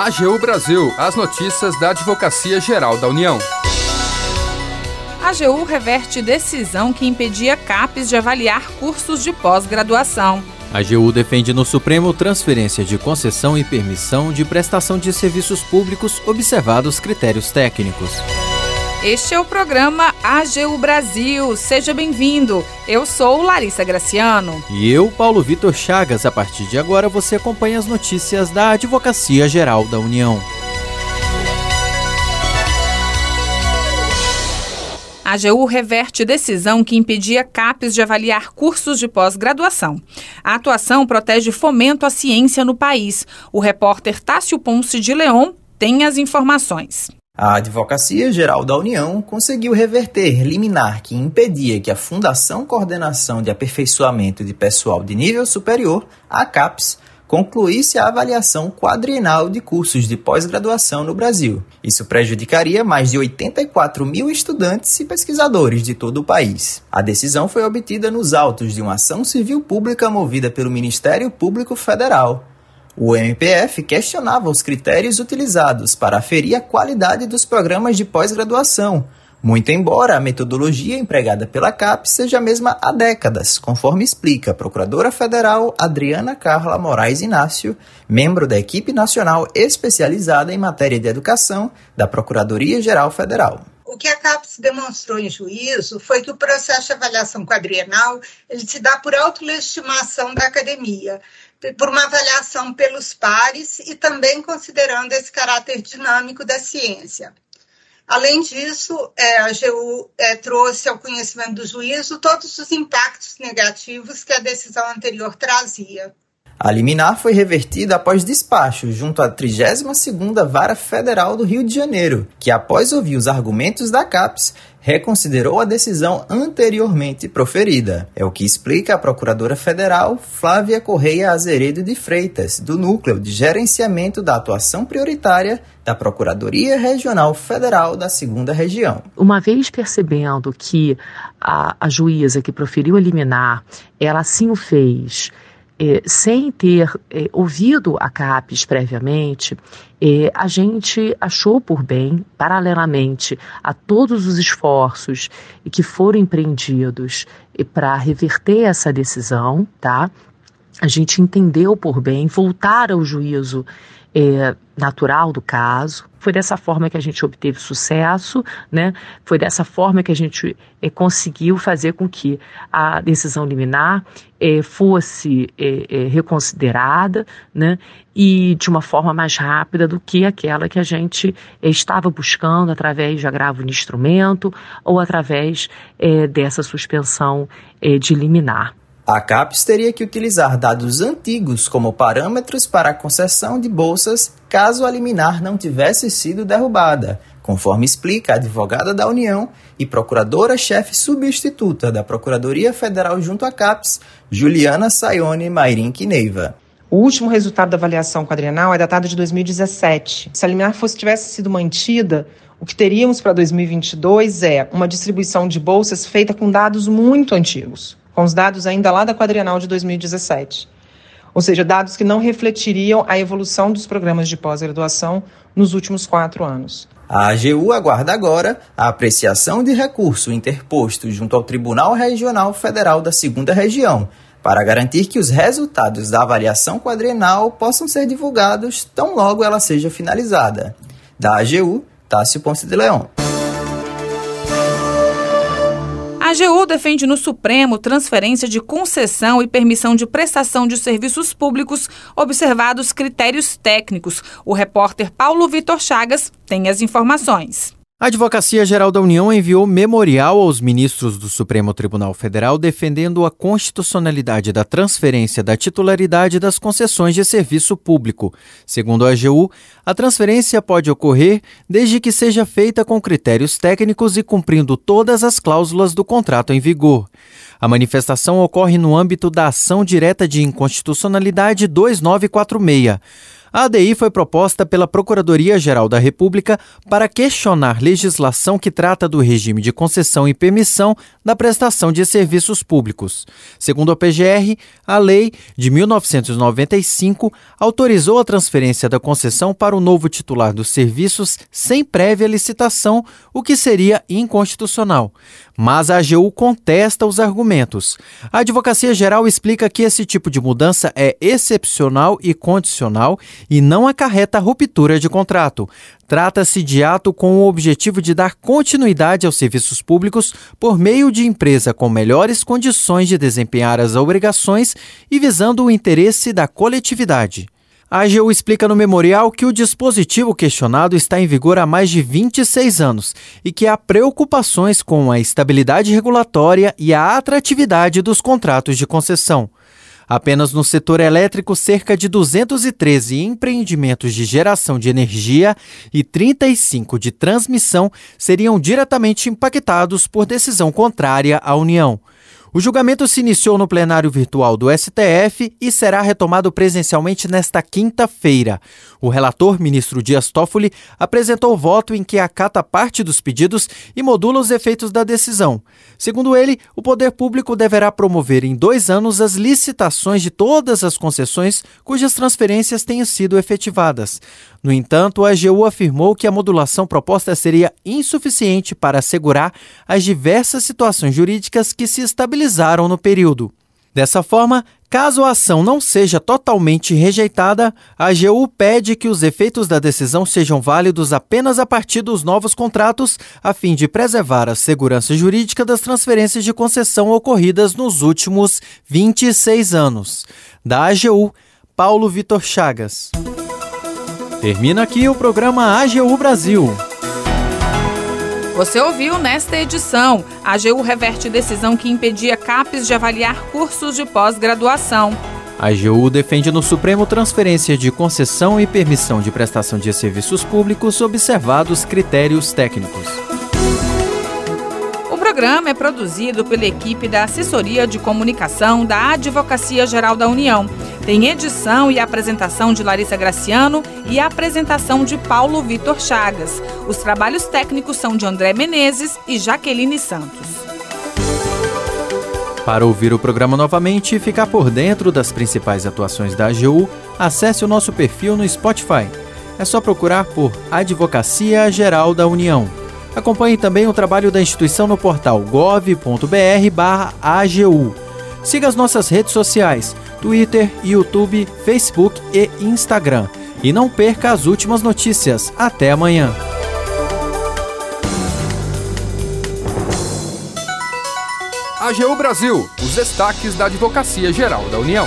AGU Brasil, as notícias da Advocacia Geral da União. A AGU reverte decisão que impedia CAPES de avaliar cursos de pós-graduação. A AGU defende no Supremo transferência de concessão e permissão de prestação de serviços públicos observados critérios técnicos. Este é o programa AGU Brasil. Seja bem-vindo. Eu sou Larissa Graciano. E eu, Paulo Vitor Chagas. A partir de agora você acompanha as notícias da Advocacia Geral da União. A AGU reverte decisão que impedia CAPES de avaliar cursos de pós-graduação. A atuação protege fomento à ciência no país. O repórter Tássio Ponce de Leon tem as informações. A Advocacia Geral da União conseguiu reverter liminar que impedia que a Fundação Coordenação de Aperfeiçoamento de Pessoal de Nível Superior, a CAPES, concluísse a avaliação quadrienal de cursos de pós-graduação no Brasil. Isso prejudicaria mais de 84 mil estudantes e pesquisadores de todo o país. A decisão foi obtida nos autos de uma ação civil pública movida pelo Ministério Público Federal, o MPF questionava os critérios utilizados para aferir a qualidade dos programas de pós-graduação, muito embora a metodologia empregada pela CAP seja a mesma há décadas, conforme explica a Procuradora Federal Adriana Carla Moraes Inácio, membro da equipe nacional especializada em matéria de educação da Procuradoria-Geral Federal. O que a CAPES demonstrou em juízo foi que o processo de avaliação quadrienal ele se dá por autolegitimação da academia, por uma avaliação pelos pares e também considerando esse caráter dinâmico da ciência. Além disso, é, a AGU é, trouxe ao conhecimento do juízo todos os impactos negativos que a decisão anterior trazia. A liminar foi revertida após despacho junto à 32ª Vara Federal do Rio de Janeiro, que após ouvir os argumentos da CAPES, reconsiderou a decisão anteriormente proferida. É o que explica a Procuradora Federal Flávia Correia Azeredo de Freitas, do Núcleo de Gerenciamento da Atuação Prioritária da Procuradoria Regional Federal da Segunda Região. Uma vez percebendo que a, a juíza que proferiu a liminar, ela assim o fez é, sem ter é, ouvido a CAPES previamente, é, a gente achou por bem, paralelamente a todos os esforços que foram empreendidos para reverter essa decisão, tá? A gente entendeu por bem voltar ao juízo é, natural do caso. Foi dessa forma que a gente obteve sucesso, né? Foi dessa forma que a gente é, conseguiu fazer com que a decisão liminar é, fosse é, é, reconsiderada, né? E de uma forma mais rápida do que aquela que a gente é, estava buscando através de agravo de instrumento ou através dessa suspensão de liminar. A CAPES teria que utilizar dados antigos como parâmetros para a concessão de bolsas caso a liminar não tivesse sido derrubada, conforme explica a advogada da União e procuradora-chefe substituta da Procuradoria Federal junto à CAPES, Juliana Sayone Mairin Neiva. O último resultado da avaliação quadrienal é datado de 2017. Se a liminar fosse, tivesse sido mantida, o que teríamos para 2022 é uma distribuição de bolsas feita com dados muito antigos com os dados ainda lá da quadrienal de 2017. Ou seja, dados que não refletiriam a evolução dos programas de pós-graduação nos últimos quatro anos. A AGU aguarda agora a apreciação de recurso interposto junto ao Tribunal Regional Federal da Segunda Região, para garantir que os resultados da avaliação quadrienal possam ser divulgados tão logo ela seja finalizada. Da AGU, Tássio Ponce de Leão. A AGU defende no Supremo transferência de concessão e permissão de prestação de serviços públicos, observados critérios técnicos. O repórter Paulo Vitor Chagas tem as informações. A Advocacia Geral da União enviou memorial aos ministros do Supremo Tribunal Federal defendendo a constitucionalidade da transferência da titularidade das concessões de serviço público. Segundo a AGU, a transferência pode ocorrer desde que seja feita com critérios técnicos e cumprindo todas as cláusulas do contrato em vigor. A manifestação ocorre no âmbito da ação direta de inconstitucionalidade 2946. A ADI foi proposta pela Procuradoria-Geral da República para questionar legislação que trata do regime de concessão e permissão da prestação de serviços públicos. Segundo a PGR, a lei de 1995 autorizou a transferência da concessão para o novo titular dos serviços sem prévia licitação, o que seria inconstitucional. Mas a AGU contesta os argumentos. A Advocacia Geral explica que esse tipo de mudança é excepcional e condicional e não acarreta ruptura de contrato. Trata-se de ato com o objetivo de dar continuidade aos serviços públicos por meio de empresa com melhores condições de desempenhar as obrigações e visando o interesse da coletividade. A AGU explica no memorial que o dispositivo questionado está em vigor há mais de 26 anos e que há preocupações com a estabilidade regulatória e a atratividade dos contratos de concessão. Apenas no setor elétrico, cerca de 213 empreendimentos de geração de energia e 35 de transmissão seriam diretamente impactados por decisão contrária à União. O julgamento se iniciou no plenário virtual do STF e será retomado presencialmente nesta quinta-feira. O relator, ministro Dias Toffoli, apresentou o voto em que acata parte dos pedidos e modula os efeitos da decisão. Segundo ele, o poder público deverá promover em dois anos as licitações de todas as concessões cujas transferências tenham sido efetivadas. No entanto, a AGU afirmou que a modulação proposta seria insuficiente para assegurar as diversas situações jurídicas que se estabilizaram no período. Dessa forma, caso a ação não seja totalmente rejeitada, a AGU pede que os efeitos da decisão sejam válidos apenas a partir dos novos contratos, a fim de preservar a segurança jurídica das transferências de concessão ocorridas nos últimos 26 anos. Da AGU, Paulo Vitor Chagas. Termina aqui o programa AGU Brasil. Você ouviu nesta edição. A AGU reverte decisão que impedia CAPES de avaliar cursos de pós-graduação. A AGU defende no Supremo transferência de concessão e permissão de prestação de serviços públicos observados critérios técnicos. Programa é produzido pela equipe da Assessoria de Comunicação da Advocacia Geral da União tem edição e apresentação de Larissa Graciano e apresentação de Paulo Vitor Chagas. Os trabalhos técnicos são de André Menezes e Jaqueline Santos. Para ouvir o programa novamente e ficar por dentro das principais atuações da AGU, acesse o nosso perfil no Spotify. É só procurar por Advocacia Geral da União. Acompanhe também o trabalho da instituição no portal gov.br/agu. Siga as nossas redes sociais. Twitter, YouTube, Facebook e Instagram. E não perca as últimas notícias. Até amanhã. AGU Brasil, os destaques da Advocacia Geral da União.